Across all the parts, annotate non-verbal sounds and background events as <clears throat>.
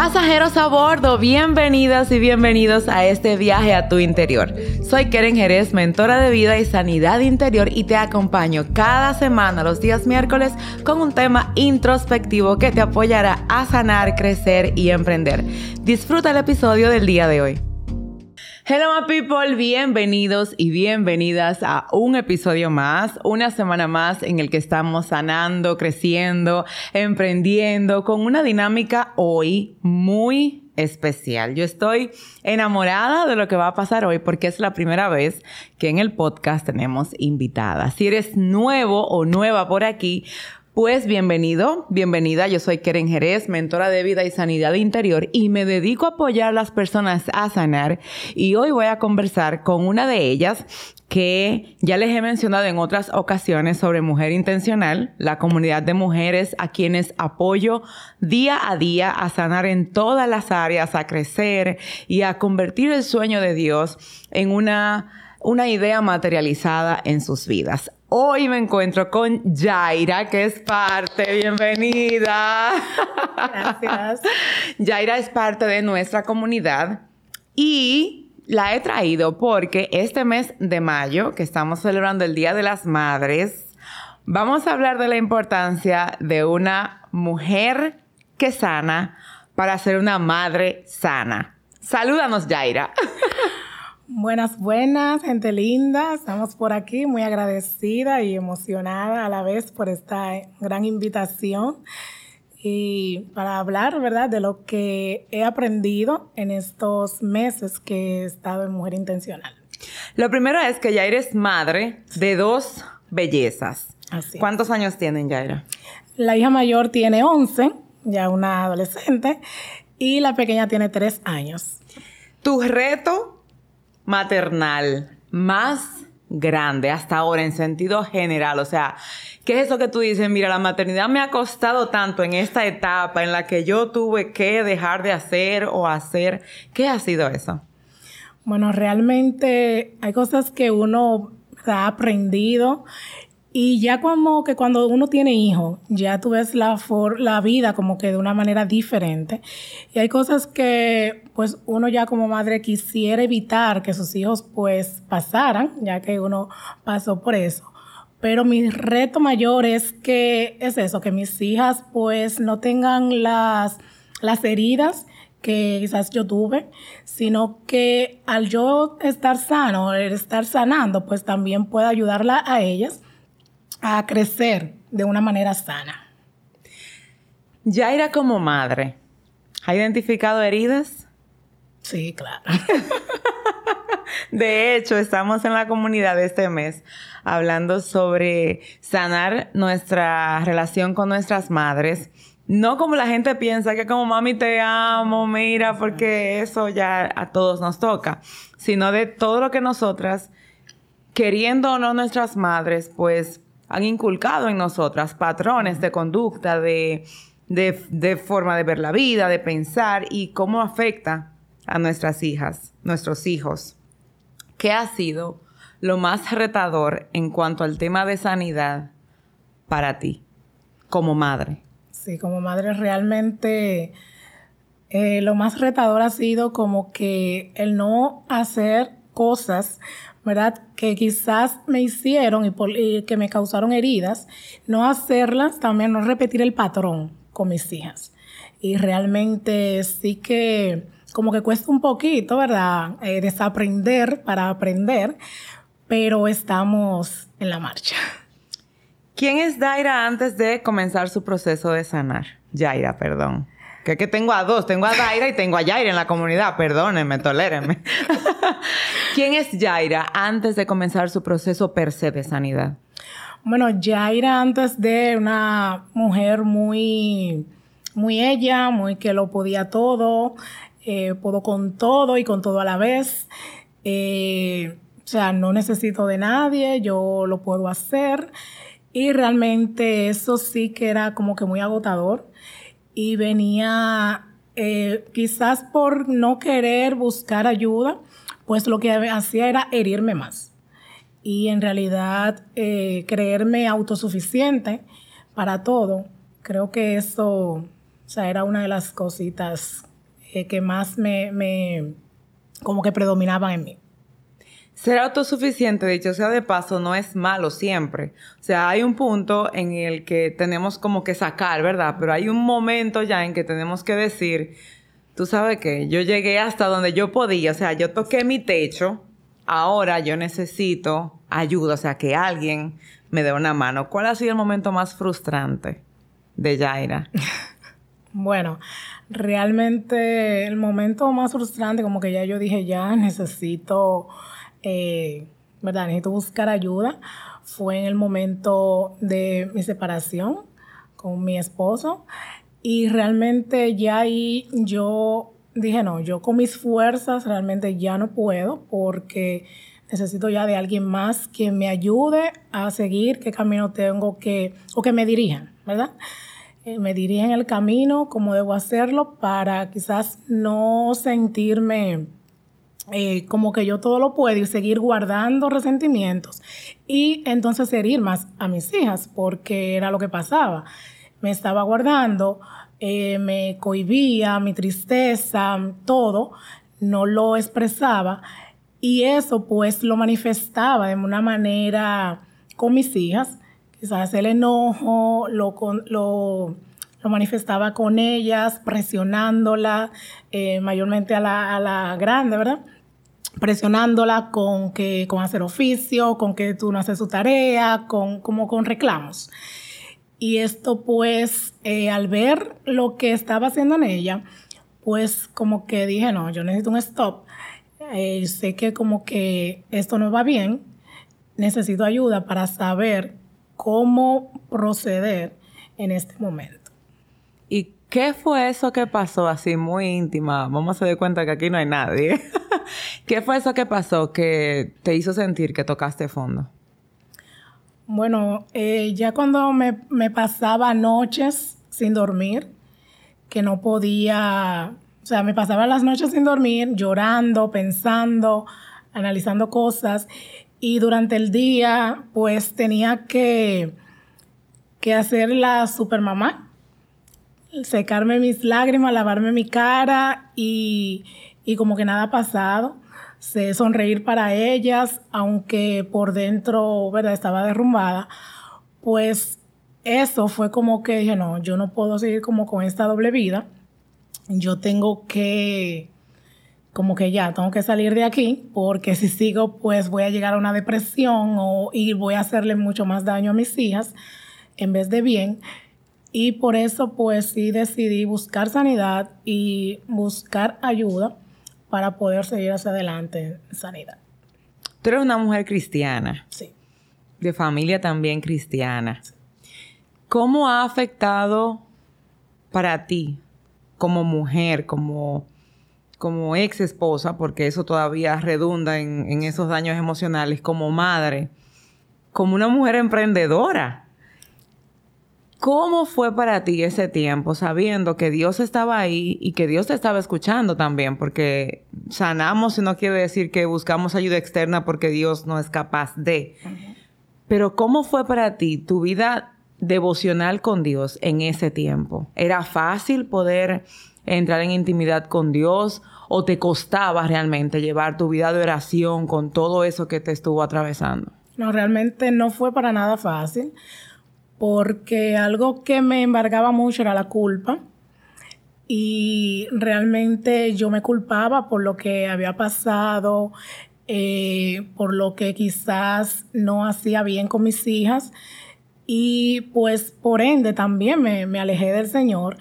Pasajeros a bordo, bienvenidas y bienvenidos a este viaje a tu interior. Soy Keren Jerez, mentora de vida y sanidad interior y te acompaño cada semana los días miércoles con un tema introspectivo que te apoyará a sanar, crecer y emprender. Disfruta el episodio del día de hoy. Hello my people, bienvenidos y bienvenidas a un episodio más, una semana más en el que estamos sanando, creciendo, emprendiendo con una dinámica hoy muy especial. Yo estoy enamorada de lo que va a pasar hoy porque es la primera vez que en el podcast tenemos invitada. Si eres nuevo o nueva por aquí, pues bienvenido, bienvenida. Yo soy Keren Jerez, mentora de vida y sanidad interior y me dedico a apoyar a las personas a sanar. Y hoy voy a conversar con una de ellas que ya les he mencionado en otras ocasiones sobre Mujer Intencional, la comunidad de mujeres a quienes apoyo día a día a sanar en todas las áreas, a crecer y a convertir el sueño de Dios en una una idea materializada en sus vidas. Hoy me encuentro con Yaira, que es parte, bienvenida. Gracias. <laughs> Yaira es parte de nuestra comunidad y la he traído porque este mes de mayo, que estamos celebrando el Día de las Madres, vamos a hablar de la importancia de una mujer que sana para ser una madre sana. Salúdanos, Yaira. <laughs> Buenas, buenas, gente linda. Estamos por aquí muy agradecida y emocionada a la vez por esta gran invitación y para hablar, ¿verdad?, de lo que he aprendido en estos meses que he estado en Mujer Intencional. Lo primero es que ya eres madre de dos bellezas. Así. ¿Cuántos años tienen, Yaira? La hija mayor tiene 11, ya una adolescente, y la pequeña tiene 3 años. Tu reto maternal más grande hasta ahora en sentido general? O sea, ¿qué es eso que tú dices? Mira, la maternidad me ha costado tanto en esta etapa en la que yo tuve que dejar de hacer o hacer. ¿Qué ha sido eso? Bueno, realmente hay cosas que uno ha aprendido y ya como que cuando uno tiene hijos, ya tú ves la, la vida como que de una manera diferente. Y hay cosas que pues uno ya como madre quisiera evitar que sus hijos pues pasaran, ya que uno pasó por eso. Pero mi reto mayor es que es eso, que mis hijas pues no tengan las, las heridas que quizás yo tuve, sino que al yo estar sano, estar sanando, pues también pueda ayudarla a ellas a crecer de una manera sana. Yaira como madre, ¿ha identificado heridas? Sí, claro. <laughs> de hecho, estamos en la comunidad de este mes hablando sobre sanar nuestra relación con nuestras madres. No como la gente piensa que como mami te amo, mira, porque eso ya a todos nos toca, sino de todo lo que nosotras, queriendo o no nuestras madres, pues han inculcado en nosotras patrones de conducta, de, de, forma de ver la vida, de pensar y cómo afecta a nuestras hijas, nuestros hijos. ¿Qué ha sido lo más retador en cuanto al tema de sanidad para ti como madre? Sí, como madre realmente eh, lo más retador ha sido como que el no hacer cosas ¿verdad? Que quizás me hicieron y, que me causaron heridas, no hacerlas, también no repetir el patrón con mis hijas. Y realmente sí que como que cuesta un poquito, ¿verdad? Eh, desaprender para aprender, pero estamos en la marcha. ¿Quién es Daira antes de comenzar su proceso de sanar? Yaira, perdón. Que, que tengo a dos, tengo a Daira y tengo a Yaira en la comunidad, perdónenme, tolérenme. <laughs> ¿Quién es Yaira antes de comenzar su proceso per se de sanidad? Bueno, Yaira antes de una mujer muy, muy ella, muy que lo podía todo, eh, puedo con todo y con todo a la vez. Eh, o sea, no necesito de nadie, yo lo puedo hacer. Y realmente eso sí que era como que muy agotador y venía eh, quizás por no querer buscar ayuda, pues lo que hacía era herirme más. Y en realidad eh, creerme autosuficiente para todo, creo que eso o sea, era una de las cositas eh, que más me, me, como que predominaban en mí. Ser autosuficiente, dicho sea de paso, no es malo siempre. O sea, hay un punto en el que tenemos como que sacar, ¿verdad? Pero hay un momento ya en que tenemos que decir, tú sabes que yo llegué hasta donde yo podía, o sea, yo toqué mi techo, ahora yo necesito ayuda, o sea, que alguien me dé una mano. ¿Cuál ha sido el momento más frustrante de Yaira? <laughs> bueno, realmente el momento más frustrante, como que ya yo dije, ya necesito eh, ¿verdad? Necesito buscar ayuda. Fue en el momento de mi separación con mi esposo y realmente ya ahí yo dije, no, yo con mis fuerzas realmente ya no puedo porque necesito ya de alguien más que me ayude a seguir qué camino tengo que, o que me dirijan, ¿verdad? Eh, me dirigen el camino, cómo debo hacerlo para quizás no sentirme eh, como que yo todo lo puedo y seguir guardando resentimientos y entonces herir más a mis hijas porque era lo que pasaba. Me estaba guardando, eh, me cohibía mi tristeza, todo, no lo expresaba y eso pues lo manifestaba de una manera con mis hijas, quizás el enojo, lo, lo, lo manifestaba con ellas, presionándola, eh, mayormente a la, a la grande, ¿verdad? presionándola con que con hacer oficio, con que tú no haces su tarea, con como con reclamos. Y esto pues eh, al ver lo que estaba haciendo en ella, pues como que dije, no, yo necesito un stop. Eh, sé que como que esto no va bien, necesito ayuda para saber cómo proceder en este momento. ¿Y qué fue eso que pasó así muy íntima? Vamos a dar cuenta que aquí no hay nadie. <laughs> ¿Qué fue eso que pasó que te hizo sentir que tocaste fondo? Bueno, eh, ya cuando me, pasaba noches sin dormir, que no podía, o sea, me pasaba las noches sin dormir, llorando, pensando, analizando cosas, y durante el día, pues tenía que, que hacer la supermamá, secarme mis lágrimas, lavarme mi cara y, y como que nada ha pasado. Sé sonreír para ellas, aunque por dentro, ¿verdad? Estaba derrumbada. Pues eso fue como que dije, no, yo no puedo seguir como con esta doble vida. Yo tengo que, como que ya, tengo que salir de aquí, porque si sigo, pues voy a llegar a una depresión o, y voy a hacerle mucho más daño a mis hijas en vez de bien. Y por eso, pues sí decidí buscar sanidad y buscar ayuda para poder seguir hacia adelante en sanidad. Tú eres una mujer cristiana. Sí. De familia también cristiana. ¿Cómo ha afectado para ti como mujer, como, como ex esposa, porque eso todavía redunda en, en esos daños emocionales, como madre, como una mujer emprendedora? ¿Cómo fue para ti ese tiempo sabiendo que Dios estaba ahí y que Dios te estaba escuchando también? Porque sanamos y no quiere decir que buscamos ayuda externa porque Dios no es capaz de. Pero ¿cómo fue para ti tu vida devocional con Dios en ese tiempo? ¿Era fácil poder entrar en intimidad con Dios o te costaba realmente llevar tu vida de oración con todo eso que te estuvo atravesando? No, realmente no fue para nada fácil porque algo que me embargaba mucho era la culpa y realmente yo me culpaba por lo que había pasado, eh, por lo que quizás no hacía bien con mis hijas y pues por ende también me, me alejé del Señor.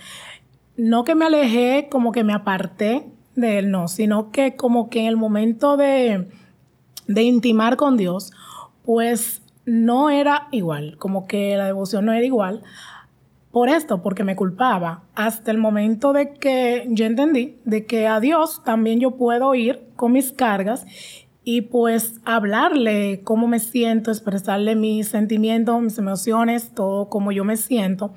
No que me alejé como que me aparté de Él, no, sino que como que en el momento de, de intimar con Dios, pues no era igual, como que la devoción no era igual. Por esto, porque me culpaba, hasta el momento de que yo entendí de que a Dios también yo puedo ir con mis cargas y pues hablarle cómo me siento, expresarle mis sentimientos, mis emociones, todo como yo me siento.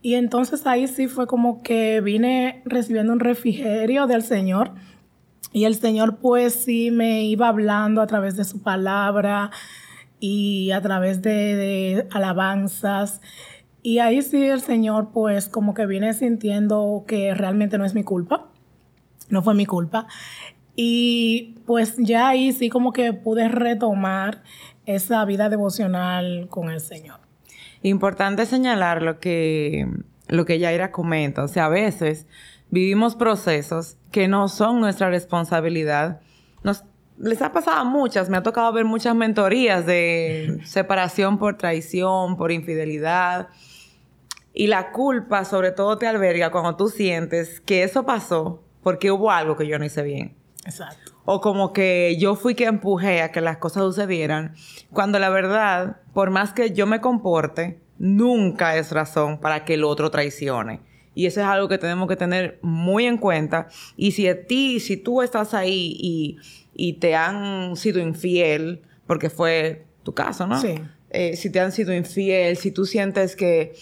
Y entonces ahí sí fue como que vine recibiendo un refrigerio del Señor. Y el Señor pues sí me iba hablando a través de su palabra, y a través de, alabanzas. Y ahí sí el Señor pues como que viene sintiendo que realmente no es mi culpa, no fue mi culpa. Y pues ya ahí sí como que pude retomar esa vida devocional con el Señor. Importante señalar lo que, lo que Yaira comenta. O sea, a veces vivimos procesos que no son nuestra responsabilidad. Nos, les ha pasado a muchas, me ha tocado ver muchas mentorías de <laughs> separación por traición, por infidelidad. Y la culpa sobre todo te alberga cuando tú sientes que eso pasó porque hubo algo que yo no hice bien. Exacto. O como que yo fui que empujé a que las cosas sucedieran, cuando la verdad, por más que yo me comporte, nunca es razón para que el otro traicione. Y eso es algo que tenemos que tener muy en cuenta. Y si a ti, si tú estás ahí y, y te han sido infiel, porque fue tu caso, ¿no? Sí. Eh, si te han sido infiel, si tú sientes que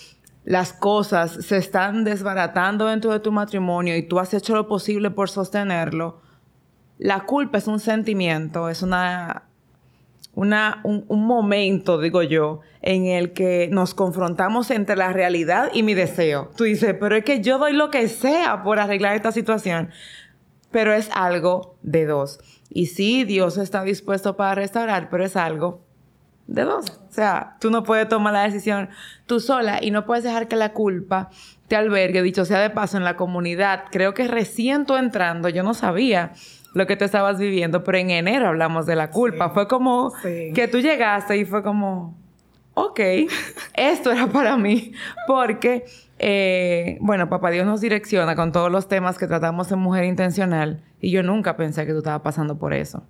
las cosas se están desbaratando dentro de tu matrimonio y tú has hecho lo posible por sostenerlo, la culpa es un sentimiento, es una, una, un, un, momento, digo yo, en el que nos confrontamos entre la realidad y mi deseo. Tú dices, pero es que yo doy lo que sea por arreglar esta situación, pero es algo de dos. Y sí, Dios está dispuesto para restaurar, pero es algo de dos. O sea, tú no puedes tomar la decisión tú sola y no puedes dejar que la culpa te albergue. Dicho sea de paso, en la comunidad, creo que recién tú entrando, yo no sabía lo que tú estabas viviendo, pero en enero hablamos de la culpa. Sí. Fue como Sí. que tú llegaste y fue como, ok, esto era para mí, porque, eh, bueno, papá Dios nos direcciona con todos los temas que tratamos en Mujer Intencional y yo nunca pensé que tú estabas pasando por eso.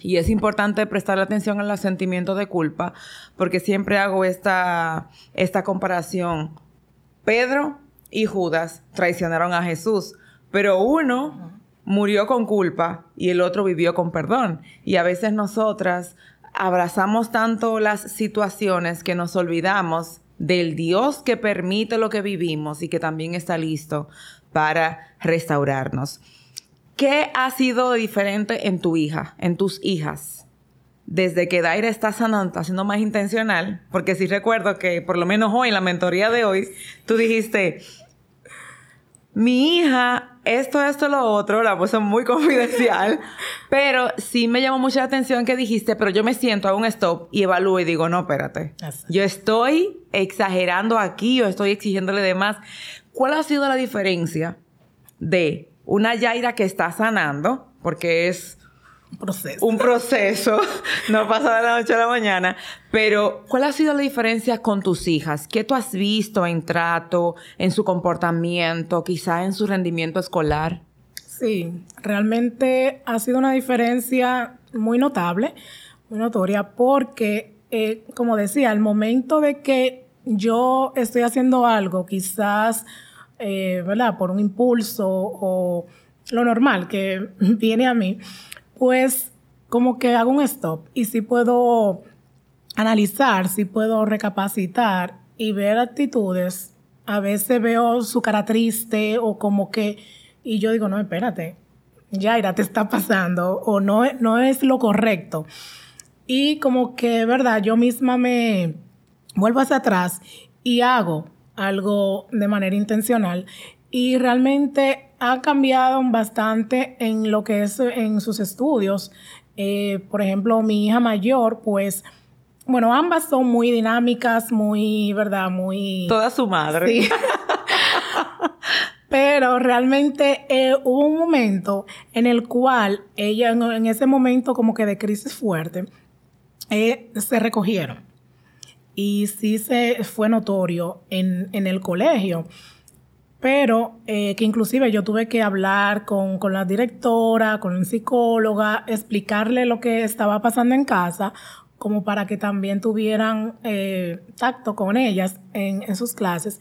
Y es importante prestar atención en los sentimientos de culpa, porque siempre hago esta, esta comparación. Pedro y Judas traicionaron a Jesús, pero uno murió con culpa y el otro vivió con perdón. Y a veces nosotras abrazamos tanto las situaciones que nos olvidamos del Dios que permite lo que vivimos y que también está listo para restaurarnos. ¿Qué ha sido diferente en tu hija, en tus hijas? Desde que Daira está sanando, está siendo más intencional, porque sí recuerdo que por lo menos hoy, en la mentoría de hoy, tú dijiste, mi hija, esto, esto, lo otro, la puse muy confidencial, <laughs> pero sí me llamó mucho la atención que dijiste, pero yo me siento, hago un stop y evalúo y digo, no, espérate, Así. yo estoy exagerando aquí, yo estoy exigiéndole de más. ¿Cuál ha sido la diferencia de una Yaira que está sanando, porque es proceso. un proceso, <laughs> no pasa de la noche a la mañana, pero ¿cuál ha sido la diferencia con tus hijas? ¿Qué tú has visto en trato, en su comportamiento, quizá en su rendimiento escolar? Sí, realmente ha sido una diferencia muy notable, muy notoria, porque, eh, como decía, al momento de que yo estoy haciendo algo, quizás, eh, ¿verdad? Por un impulso o lo normal que <laughs> viene a mí, pues como que hago un stop y sí puedo analizar, sí puedo recapacitar y ver actitudes. A veces veo su cara triste o como que, y yo digo, no, espérate, Yaira, te está pasando o no, no es lo correcto. Y como que, verdad, yo misma me vuelvo hacia atrás y hago algo de manera intencional y realmente ha cambiado bastante en lo que es en sus estudios. Eh, por ejemplo, mi hija mayor, pues, bueno, ambas son muy dinámicas, muy, ¿verdad? Muy... Toda su madre. Sí. Pero realmente eh, hubo un momento en el cual ella, en, en ese momento como que de crisis fuerte, eh, se recogieron. Y sí se fue notorio en, en el colegio. Pero eh, que inclusive yo tuve que hablar con, con la directora, con la psicóloga, explicarle lo que estaba pasando en casa, como para que también tuvieran eh, tacto con ellas en, en sus clases.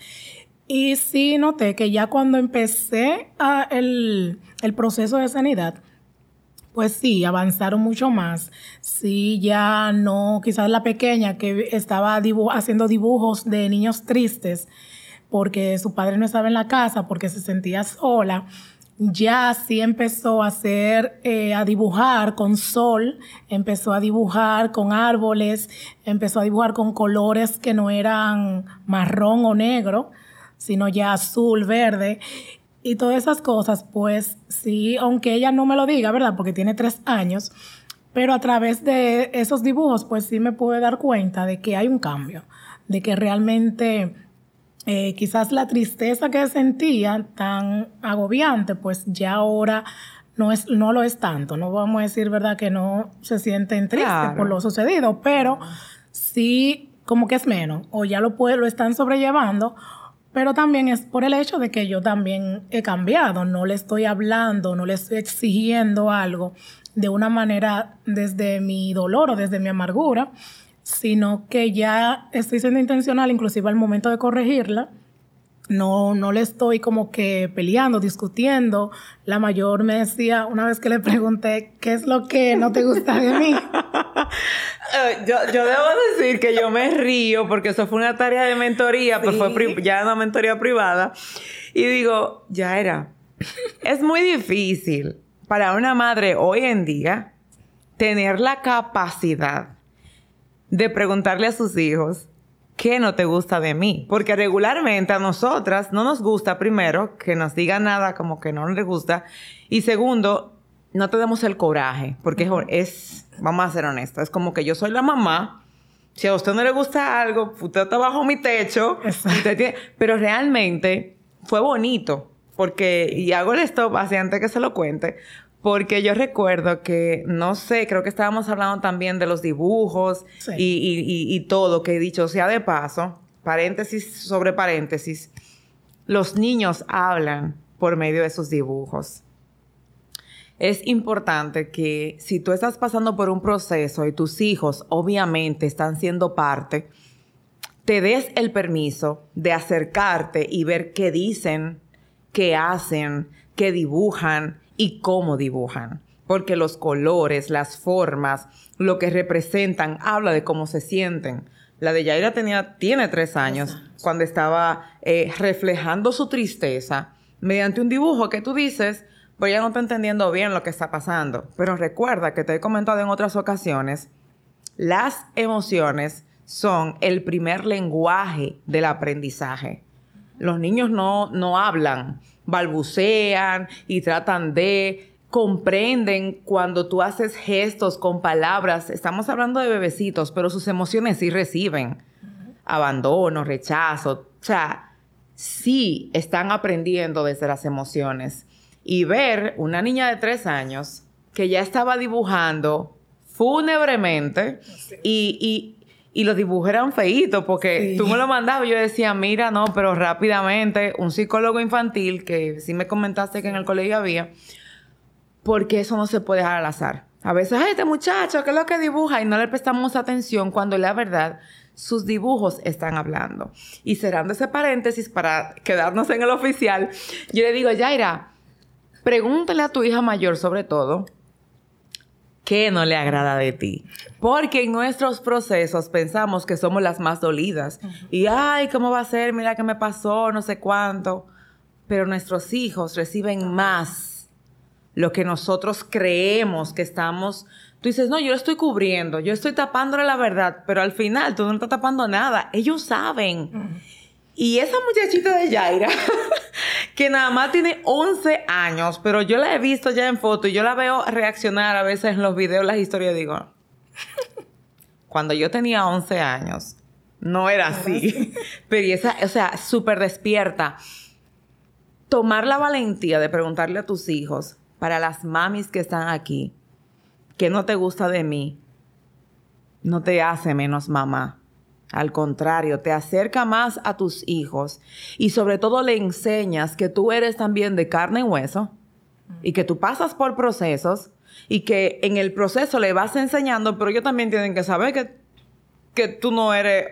Y sí noté que ya cuando empecé a el, el proceso de sanidad, pues sí, avanzaron mucho más. Sí, ya no, quizás la pequeña que estaba dibu haciendo dibujos de niños tristes porque su padre no estaba en la casa, porque se sentía sola, ya sí empezó a hacer, eh, a dibujar con sol, empezó a dibujar con árboles, empezó a dibujar con colores que no eran marrón o negro, sino ya azul, verde. y todas esas cosas, pues sí, aunque ella no me lo diga, ¿verdad? Porque tiene tres años, pero a través de esos dibujos, pues sí me pude dar cuenta de que hay un cambio, de que realmente eh, quizás la tristeza que sentía tan agobiante, pues ya ahora no, es, no lo es tanto. No vamos a decir, ¿verdad?, que no se sienten tristes por lo sucedido, pero sí como que es menos, o ya lo, puede, lo están sobrellevando, pero también es por el hecho de que yo también he cambiado, no le estoy hablando, no le estoy exigiendo algo de una manera desde mi dolor o desde mi amargura, sino que ya estoy siendo intencional, inclusive al momento de corregirla, no, no le estoy como que peleando, discutiendo. La mayor me decía, una vez que le pregunté, ¿qué es lo que no te gusta de mí? <laughs> Eh, yo, yo, debo decir que yo me río porque eso fue una tarea de mentoría, pues fue ya una mentoría privada. Y digo, ya era. es muy difícil para una madre hoy en día tener la capacidad de preguntarle a sus hijos ¿qué no te gusta de mí? Porque regularmente a nosotras no nos gusta, primero, que nos digan nada como que no nos gusta. Y segundo, no tenemos el coraje, porque es, vamos a ser honestos, es como que yo soy la mamá. Si a usted no le gusta algo, usted está bajo mi techo. pero realmente fue bonito, porque, y hago el stop así antes que se lo cuente, porque yo recuerdo que, no sé, creo que estábamos hablando también de los dibujos y, todo, que he dicho sea de paso, paréntesis sobre paréntesis, los niños hablan por medio de sus dibujos. Es importante que si tú estás pasando por un proceso y tus hijos obviamente están siendo parte, te des el permiso de acercarte y ver qué dicen, qué hacen, qué dibujan, y cómo dibujan. Porque los colores, las formas, lo que representan, habla de cómo se sienten. La de Yaira tenía, tiene tres años, cuando estaba eh, reflejando su tristeza mediante un dibujo que tú dices, pues ya no está entendiendo bien lo que está pasando. Pero recuerda que te he comentado en otras ocasiones, las emociones son el primer lenguaje del aprendizaje. Los niños no, no hablan, balbucean y tratan de comprenden cuando tú haces gestos con palabras. Estamos hablando de bebecitos, pero sus emociones sí reciben abandono, rechazo. O sea, sí están aprendiendo desde las emociones. Y ver una niña de tres años que ya estaba dibujando fúnebremente y, y los dibujos eran feitos porque tú me lo mandabas y yo decía, mira, no, pero rápidamente, un psicólogo infantil, que sí me comentaste que en el colegio había, porque eso no se puede dejar al azar. A veces, ay, este muchacho, ¿qué es lo que dibuja? Y no le prestamos atención cuando la verdad sus dibujos están hablando. Y cerrando ese paréntesis para quedarnos en el oficial, yo le digo, Yaira, pregúntale a tu hija mayor sobre todo, ¿Qué no le agrada de ti? Porque en nuestros procesos pensamos que somos las más dolidas. Y, ay, ¿cómo va a ser? Mira qué me pasó, no sé cuánto. Pero nuestros hijos reciben más lo que nosotros creemos que estamos... Tú dices, no, yo lo estoy cubriendo, yo estoy tapándole la verdad, pero al final tú no estás tapando nada. Ellos saben. Y esa muchachita de Yaira <laughs> que nada más tiene 11 años, pero yo la he visto ya en foto y yo la veo reaccionar a veces en los videos, las historias, digo, <laughs> cuando yo tenía 11 años, no era así. <laughs> pero esa, o sea, súper despierta. Tomar la valentía de preguntarle a tus hijos, para las mamis que están aquí, ¿qué no te gusta de mí? No te hace menos mamá. Al contrario, te acerca más a tus hijos y sobre todo le enseñas que tú eres también de carne y hueso y que tú pasas por procesos y que en el proceso le vas enseñando, pero ellos también tienen que saber que, que tú no eres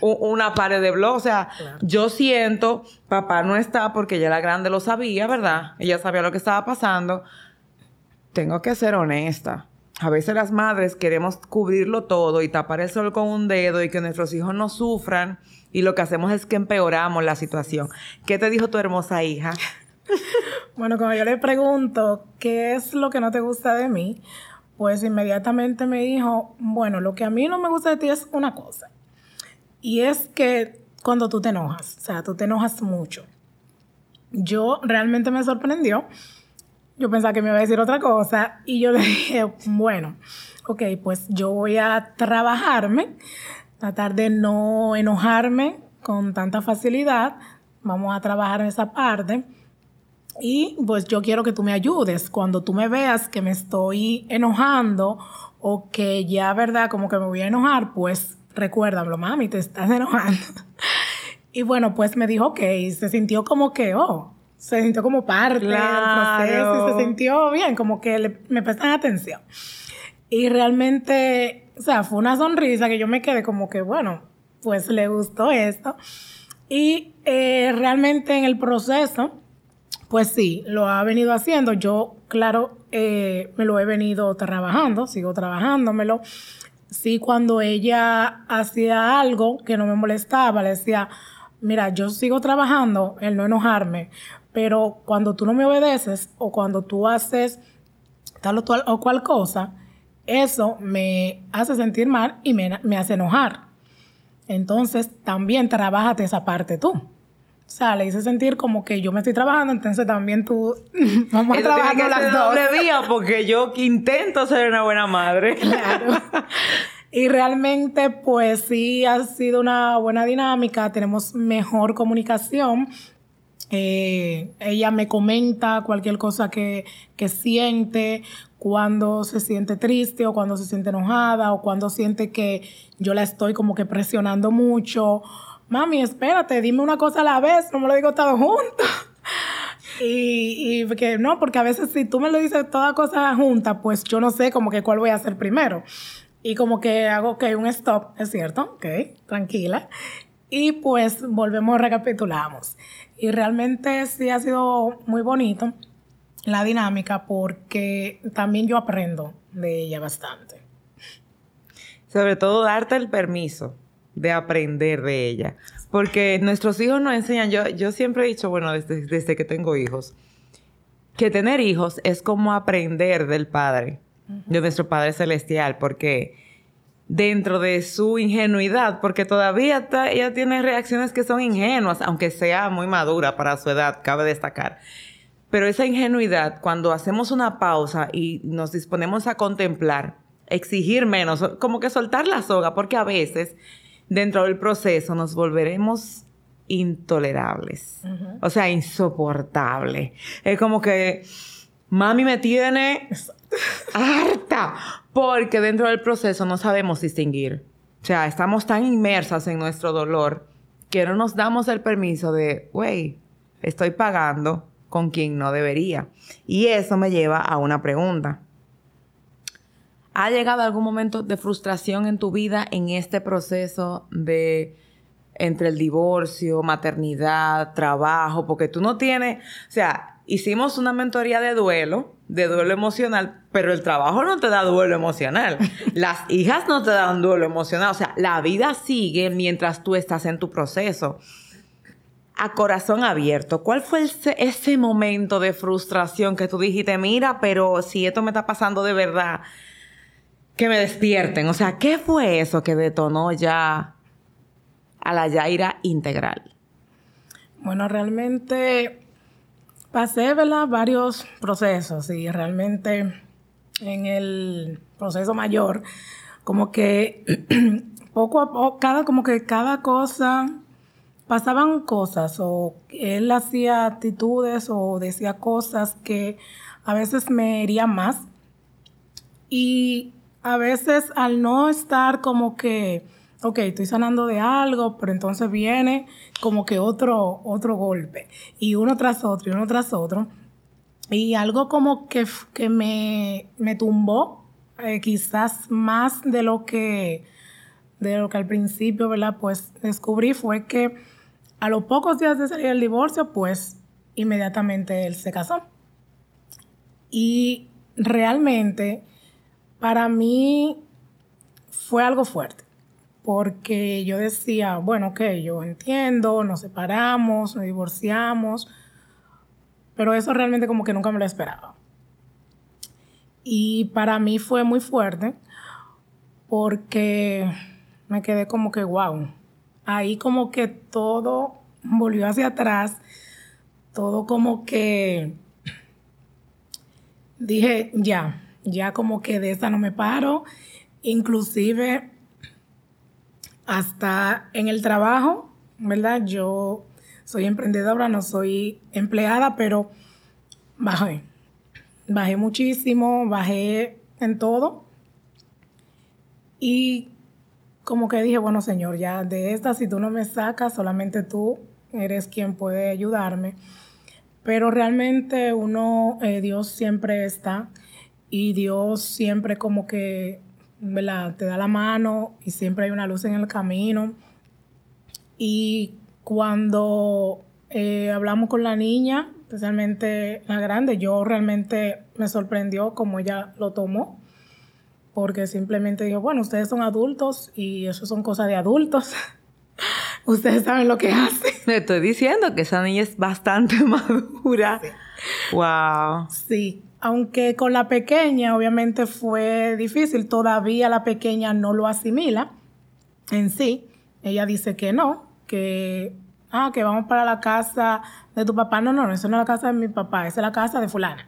una pared de blog. O sea, yo siento, papá no está porque ella era grande lo sabía, ¿verdad? Ella sabía lo que estaba pasando. Tengo que ser honesta a veces las madres queremos cubrirlo todo y tapar el sol con un dedo y que nuestros hijos no sufran y lo que hacemos es que empeoramos la situación. ¿Qué te dijo tu hermosa hija? <laughs> bueno, cuando yo le pregunto qué es lo que no te gusta de mí, pues inmediatamente me dijo, bueno, lo que a mí no me gusta de ti es una cosa. Y es que cuando tú te enojas, o sea, tú te enojas mucho. yo realmente me sorprendió. Yo pensaba que me iba a decir otra cosa y yo <laughs> le dije, bueno, ok, pues yo voy a trabajarme, tratar de no enojarme con tanta facilidad, vamos a trabajar en esa parte. Y pues yo quiero que tú me ayudes. Cuando tú me veas que me estoy enojando o que ya, ¿verdad? Como que me voy a enojar, pues recuérdamelo, mami, te estás <laughs> enojando. y bueno, pues me dijo, ok, se sintió como que, oh, se sintió como parte del proceso y se sintió bien, como que me prestan atención. Y realmente, o sea, fue una sonrisa que yo me quedé como que, bueno, pues le gustó esto. Y eh, realmente en el proceso, pues sí, lo ha venido haciendo. Yo, claro, eh, me lo he venido trabajando, sigo trabajándomelo. Sí, cuando ella hacía algo que no me molestaba, le decía, mira, yo sigo trabajando el no enojarme, pero cuando tú no me obedeces o cuando tú haces tal o, tal o cual cosa, eso me hace sentir mal y me, me hace enojar. Entonces, también trabájate esa parte tú. O sea, le hice sentir como que yo me estoy trabajando, entonces también tú <laughs> vamos a trabajar las dos. doble vía porque yo intento ser una buena madre. <laughs> Claro. Y realmente, pues sí, ha sido una buena dinámica, tenemos mejor comunicación. Eh, ella me comenta cualquier cosa que, que siente, cuando se siente triste o cuando se siente enojada o cuando siente que yo la estoy como que presionando mucho. Mami, espérate, dime una cosa a la vez, no me lo digo todo junto. <laughs> y, y que no, porque a veces si tú me lo dices toda cosa junta, pues yo no sé como que cuál voy a hacer primero. Y como que hago, ok, un stop, es cierto, ok, tranquila. Y pues volvemos, recapitulamos. Y realmente sí ha sido muy bonito la dinámica porque también yo aprendo de ella bastante. Sobre todo darte el permiso de aprender de ella. Porque nuestros hijos nos enseñan, yo, yo siempre he dicho, bueno, desde, desde que tengo hijos, que tener hijos es como aprender del Padre, de nuestro Padre Celestial, porque dentro de su ingenuidad, porque todavía ella tiene reacciones que son ingenuas, aunque sea muy madura para su edad, cabe destacar. Pero esa ingenuidad, cuando hacemos una pausa y nos disponemos a contemplar, exigir menos, como que soltar la soga, porque a veces dentro del proceso nos volveremos intolerables, o sea, insoportable. Es como que mami me tiene harta, porque dentro del proceso no sabemos distinguir. O sea, estamos tan inmersas en nuestro dolor que no nos damos el permiso de, güey, estoy pagando con quien no debería. Y eso me lleva a una pregunta. ¿Ha llegado algún momento de frustración en tu vida en este proceso de entre el divorcio, maternidad, trabajo? Porque tú no tienes, o sea, hicimos una mentoría de duelo, de duelo emocional, pero el trabajo no te da duelo emocional. <laughs> Las hijas no te dan duelo emocional. O sea, la vida sigue mientras tú estás en tu proceso a corazón abierto, ¿cuál fue ese, momento de frustración que tú dijiste, mira, pero si esto me está pasando de verdad, que me despierten? O sea, ¿qué fue eso que detonó ya a la Yaira integral? Bueno, realmente pasé, ¿verdad? Varios procesos y realmente en el proceso mayor, como que <clears throat> poco a poco, cada, como que cada cosa pasaban cosas o él hacía actitudes o decía cosas que a veces me herían más. Y a veces al no estar como que, ok, estoy sanando de algo, pero entonces viene como que otro, otro golpe. Y uno tras otro, y uno tras otro. Y algo como que, que me, me tumbó, eh, quizás más de lo que, de lo que al principio, ¿verdad? Pues descubrí fue que a los pocos días de salir el divorcio, pues inmediatamente él se casó. Y realmente para mí fue algo fuerte, porque yo decía, bueno, ok, yo entiendo, nos separamos, nos divorciamos, pero eso realmente como que nunca me lo esperaba. Y para mí fue muy fuerte, porque me quedé como que, wow, ahí como que todo volvió hacia atrás todo como que dije, ya, ya como que de esta no me paro, inclusive hasta en el trabajo, ¿verdad? Yo soy emprendedora, no soy empleada, pero bajé, bajé muchísimo, bajé en todo. Y como que dije, bueno, Señor, ya de esta, si tú no me sacas, solamente tú eres quien puede ayudarme. Pero realmente uno, eh, Dios siempre está y Dios siempre como que te da la mano y siempre hay una luz en el camino. Y cuando eh, hablamos con la niña, especialmente la grande, yo realmente me sorprendió cómo ella lo tomó, porque simplemente dijo, bueno, ustedes son adultos y eso son cosas de adultos. <laughs> ustedes saben lo que hacen. Me estoy diciendo que esa niña es bastante <laughs> madura. Wow. Sí, aunque con la pequeña obviamente fue difícil, todavía la pequeña no lo asimila en sí. Ella dice que no, que, ah, que vamos para la casa de tu papá. No, no, eso no es la casa de mi papá, esa es la casa de fulana.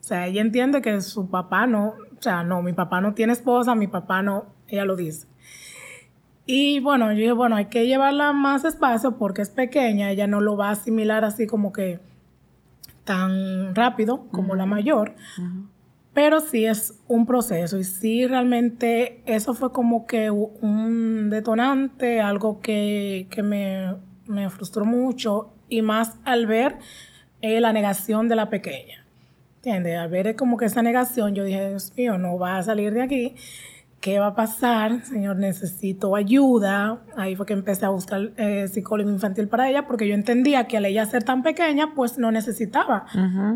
O sea, ella entiende que su papá no, o sea, no, mi papá no tiene esposa, mi papá no, ella lo dice. Y bueno, yo dije, bueno, hay que llevarla más espacio porque es pequeña, ella no lo va a asimilar así como que tan rápido como la mayor, pero sí es un proceso y sí realmente eso fue como que un detonante, algo que, me, frustró mucho y más al ver eh, la negación de la pequeña. ¿Entiendes? Al ver como que esa negación, yo dije, Dios mío, no va a salir de aquí. ¿Qué va a pasar? Señor, necesito ayuda. Ahí fue que empecé a buscar eh, psicólogo infantil para ella, porque yo entendía que al ella ser tan pequeña, pues no necesitaba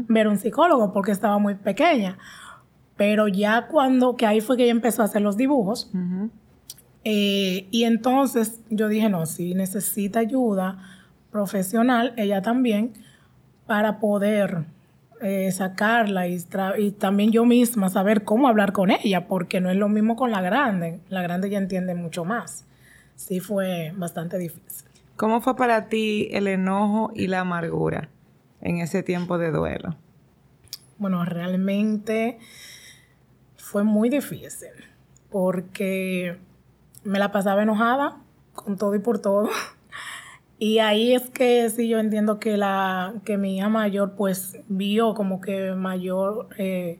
ver un psicólogo, porque estaba muy pequeña. Pero ya cuando, que ahí fue que ella empezó a hacer los dibujos, eh, y entonces yo dije, no, si necesita ayuda profesional, ella también, para poder eh, sacarla y, y, también yo misma saber cómo hablar con ella, porque no es lo mismo con la grande. La grande ya entiende mucho más. Sí fue bastante difícil. ¿Cómo fue para ti el enojo y la amargura en ese tiempo de duelo? Bueno, realmente fue muy difícil porque me la pasaba enojada con todo y por todo. <laughs> Y ahí es que sí yo entiendo que la que mi hija mayor pues vio como que mayor eh,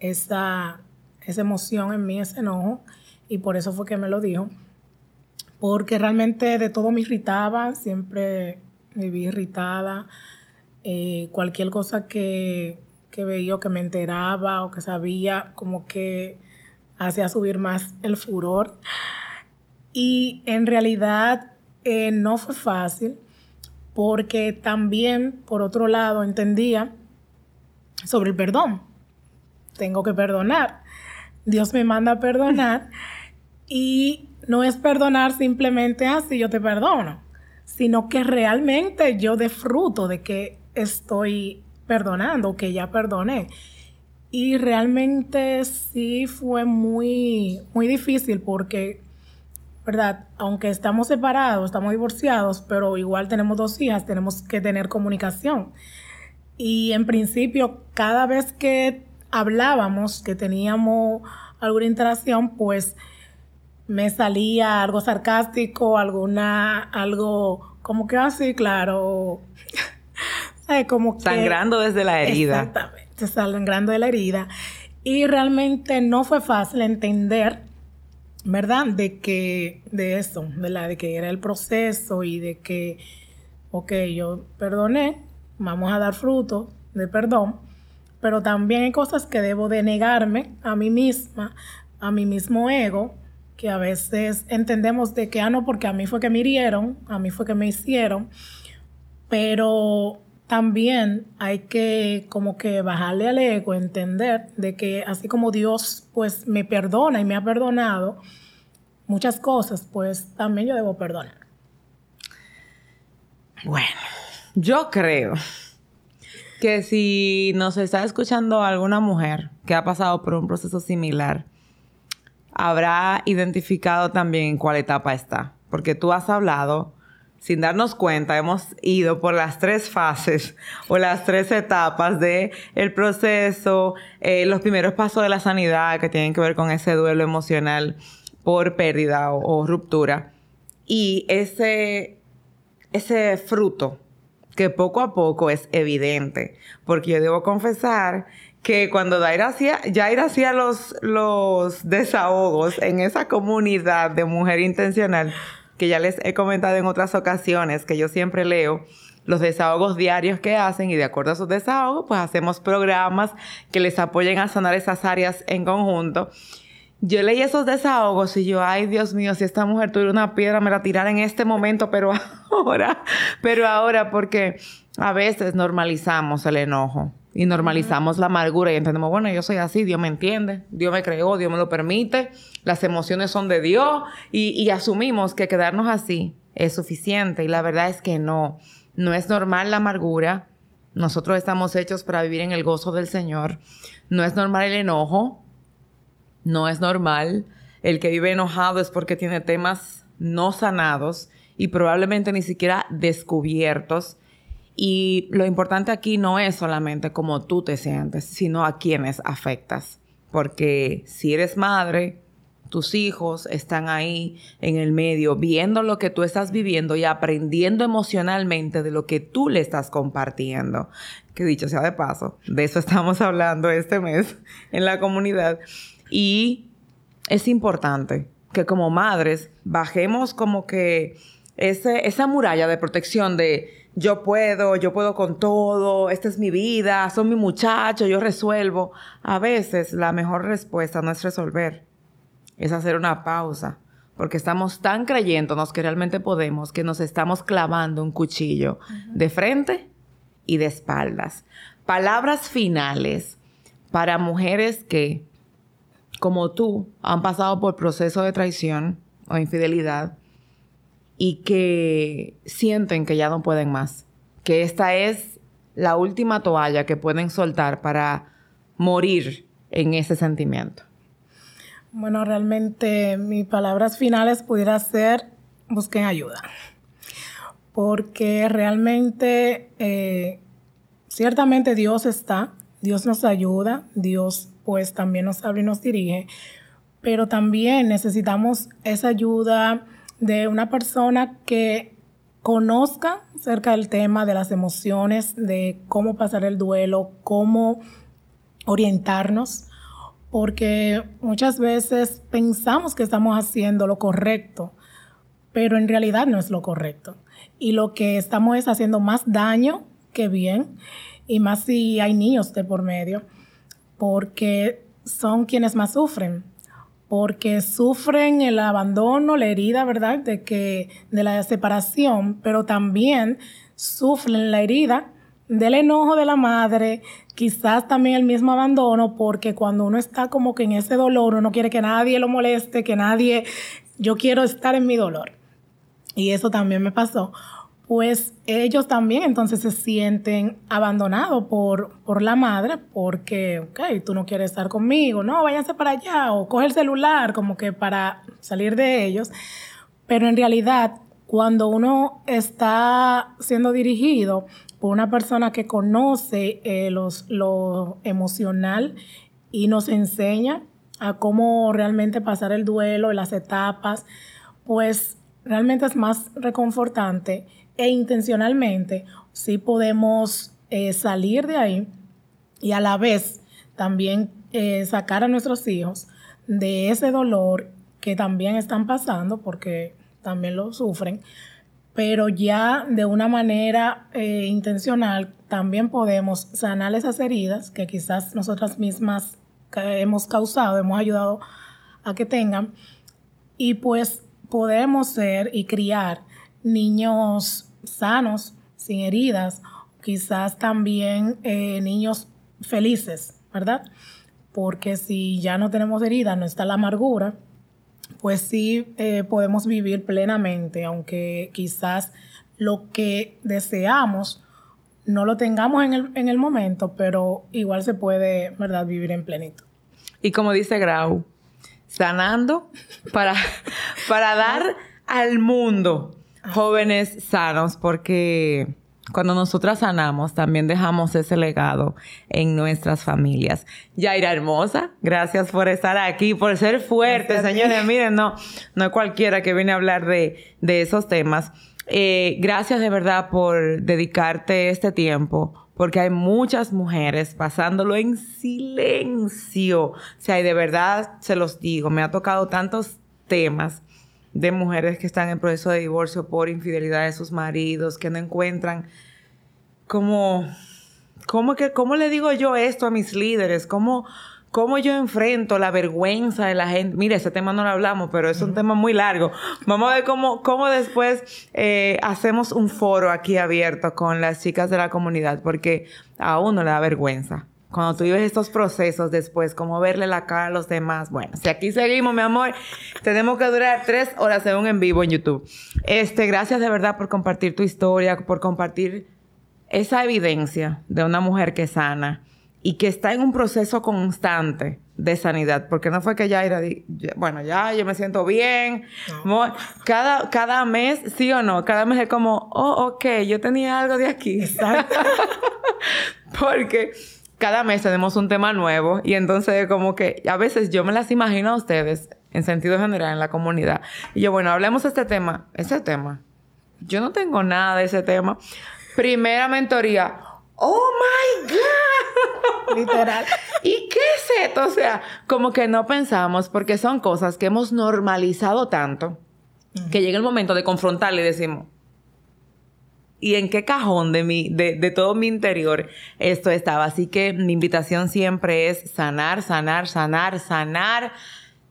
esa, esa emoción en mí, ese enojo, y por eso fue que me lo dijo. Porque realmente de todo me irritaba, siempre me vi irritada. Eh, cualquier cosa que, que veía o que me enteraba o que sabía, como que hacía subir más el furor. Y en realidad eh, no fue fácil porque también, por otro lado, entendía sobre el perdón. Tengo que perdonar. Dios me manda a perdonar <laughs> y no es perdonar simplemente así, yo te perdono, sino que realmente yo disfruto de que estoy perdonando, que ya perdoné. Y realmente sí fue muy, muy difícil porque ¿verdad? Aunque estamos separados, estamos divorciados, pero igual tenemos dos hijas, tenemos que tener comunicación. Y en principio, cada vez que hablábamos, que teníamos alguna interacción, pues me salía algo sarcástico, alguna, algo como que así, claro. <laughs> como que, sangrando desde la herida. Exactamente, sangrando de la herida. Y realmente no fue fácil entender ¿verdad? De que, de eso, ¿verdad? De que era el proceso y de que, ok, yo perdoné, vamos a dar fruto de perdón, pero también hay cosas que debo de negarme a mí misma, a mi mismo ego, que a veces entendemos de que, ah, no, porque a mí fue que me hirieron, a mí fue que me hicieron, pero también hay que como que bajarle al ego, entender de que así como Dios pues me perdona y me ha perdonado muchas cosas, pues también yo debo perdonar. Bueno, yo creo que si nos está escuchando alguna mujer que ha pasado por un proceso similar, habrá identificado también en cuál etapa está, porque tú has hablado sin darnos cuenta, hemos ido por las tres fases o las tres etapas de el proceso, eh, los primeros pasos de la sanidad que tienen que ver con ese duelo emocional por pérdida o, ruptura. Y ese, ese fruto que poco a poco es evidente, porque yo debo confesar que cuando Daira hacía, Jaira hacía los, los desahogos en esa comunidad de mujer intencional, que ya les he comentado en otras ocasiones, que yo siempre leo los desahogos diarios que hacen y de acuerdo a sus desahogos, pues hacemos programas que les apoyen a sanar esas áreas en conjunto. Yo leí esos desahogos y yo, ay Dios mío, si esta mujer tuviera una piedra me la tirara en este momento, pero <laughs> ahora, pero ahora, porque a veces normalizamos el enojo y normalizamos la amargura y entendemos, bueno, yo soy así, Dios me entiende, Dios me creó, Dios me lo permite, las emociones son de Dios y, asumimos que quedarnos así es suficiente y la verdad es que no, no es normal la amargura, nosotros estamos hechos para vivir en el gozo del Señor, no es normal el enojo, no es normal, el que vive enojado es porque tiene temas no sanados y probablemente ni siquiera descubiertos y lo importante aquí no es solamente cómo tú te sientes, sino a quienes afectas. Porque si eres madre, tus hijos están ahí en el medio viendo lo que tú estás viviendo y aprendiendo emocionalmente de lo que tú le estás compartiendo. Que dicho sea de paso, de eso estamos hablando este mes en la comunidad. Y es importante que como madres bajemos como que ese, esa muralla de protección de yo puedo, yo puedo con todo, esta es mi vida, son mi muchacho, yo resuelvo. A veces la mejor respuesta no es resolver, es hacer una pausa, porque estamos tan creyéndonos que realmente podemos que nos estamos clavando un cuchillo de frente y de espaldas. Palabras finales para mujeres que, como tú, han pasado por proceso de traición o infidelidad y que sienten que ya no pueden más, que esta es la última toalla que pueden soltar para morir en ese sentimiento. Bueno, realmente mis palabras finales pudiera ser busquen ayuda, porque realmente, eh, ciertamente Dios está, Dios nos ayuda, Dios pues también nos habla y nos dirige, pero también necesitamos esa ayuda de una persona que conozca acerca del tema de las emociones, de cómo pasar el duelo, cómo orientarnos, porque muchas veces pensamos que estamos haciendo lo correcto, pero en realidad no es lo correcto. Y lo que estamos es haciendo más daño que bien, y más si hay niños de por medio, porque son quienes más sufren porque sufren el abandono, la herida, ¿verdad? De que de la separación, pero también sufren la herida del enojo de la madre, quizás también el mismo abandono, porque cuando uno está como que en ese dolor, uno quiere que nadie lo moleste, que nadie, yo quiero estar en mi dolor. Y eso también me pasó pues ellos también entonces se sienten abandonados por, por la madre porque, ok, tú no quieres estar conmigo, no, váyanse para allá o coge el celular como que para salir de ellos. Pero en realidad, cuando uno está siendo dirigido por una persona que conoce eh, los, lo emocional y nos enseña a cómo realmente pasar el duelo, las etapas, pues realmente es más reconfortante e intencionalmente sí podemos eh, salir de ahí y a la vez también eh, sacar a nuestros hijos de ese dolor que también están pasando porque también lo sufren, pero ya de una manera eh, intencional también podemos sanar esas heridas que quizás nosotras mismas hemos causado, hemos ayudado a que tengan. Y pues podemos ser y criar niños sanos, sin heridas, quizás también eh, niños felices, ¿verdad? Porque si ya no tenemos heridas, no está la amargura, pues sí eh, podemos vivir plenamente, aunque quizás lo que deseamos no lo tengamos en el, en el momento, pero igual se puede, ¿verdad?, vivir en plenitud. Y como dice Grau, sanando para, <laughs> para dar al mundo jóvenes sanos porque cuando nosotras sanamos, también dejamos ese legado en nuestras familias. Yaira Hermosa, gracias por estar aquí, por ser fuerte, señores. Miren, no, no es cualquiera que viene a hablar de, de esos temas. Eh, gracias de verdad por dedicarte este tiempo, porque hay muchas mujeres pasándolo en silencio. O sea, y de verdad se los digo, me ha tocado tantos temas de mujeres que están en proceso de divorcio por infidelidad de sus maridos, que no encuentran como, ¿cómo, que, cómo le digo yo esto a mis líderes? ¿Cómo, ¿Cómo yo enfrento la vergüenza de la gente? Mire, ese tema no lo hablamos, pero es un tema muy largo. Vamos a ver cómo, cómo después eh, hacemos un foro aquí abierto con las chicas de la comunidad, porque a uno le da vergüenza cuando tú vives estos procesos después, como verle la cara a los demás. Bueno, si aquí seguimos, mi amor, tenemos que durar tres horas de un en vivo en YouTube. Este, gracias de verdad por compartir tu historia, por compartir esa evidencia de una mujer que sana y que está en un proceso constante de sanidad, porque no fue que ya era, bueno, ya yo me siento bien, cada, cada mes, sí o no, cada mes es como, oh, ok, yo tenía algo de aquí. <laughs> Porque cada mes tenemos un tema nuevo y entonces como que a veces yo me las imagino a ustedes en sentido general en la comunidad. Y yo, bueno, hablemos de este tema. Ese tema. Yo no tengo nada de ese tema. Primera mentoría. ¡Oh, my God! <laughs> Literal. ¿Y qué es esto? O sea, como que no pensamos porque son cosas que hemos normalizado tanto que llega el momento de confrontarle y decimos, y en qué cajón de mi, de, todo mi interior esto estaba. Así que mi invitación siempre es sanar, sanar, sanar, sanar,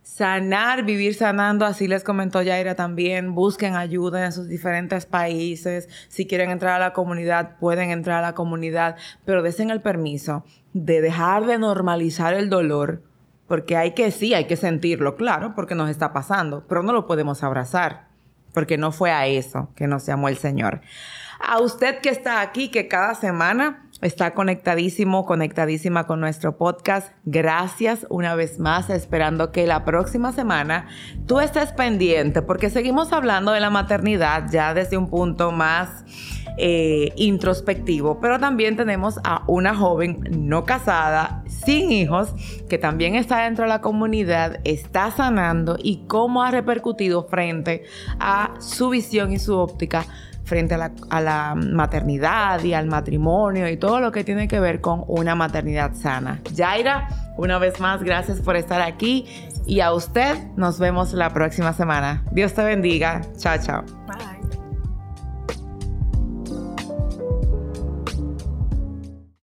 sanar, vivir sanando. Así les comentó Yaira también. Busquen ayuda en sus diferentes países. Si quieren entrar a la comunidad, pueden entrar a la comunidad, pero desen el permiso de dejar de normalizar el dolor. Porque hay que, sí, hay que sentirlo, claro, porque nos está pasando, pero no lo podemos abrazar, porque no fue a eso que nos llamó el Señor. A usted que está aquí, que cada semana está conectadísimo, conectadísima con nuestro podcast. Gracias una vez más, esperando que la próxima semana tú estés pendiente, porque seguimos hablando de la maternidad ya desde un punto más eh, introspectivo, pero también tenemos a una joven no casada, sin hijos, que también está dentro de la comunidad, está sanando y cómo ha repercutido frente a su visión y su óptica frente a la, maternidad y al matrimonio y todo lo que tiene que ver con una maternidad sana. Jaira, una vez más, gracias por estar aquí y a usted nos vemos la próxima semana. Dios te bendiga. Chao, chao.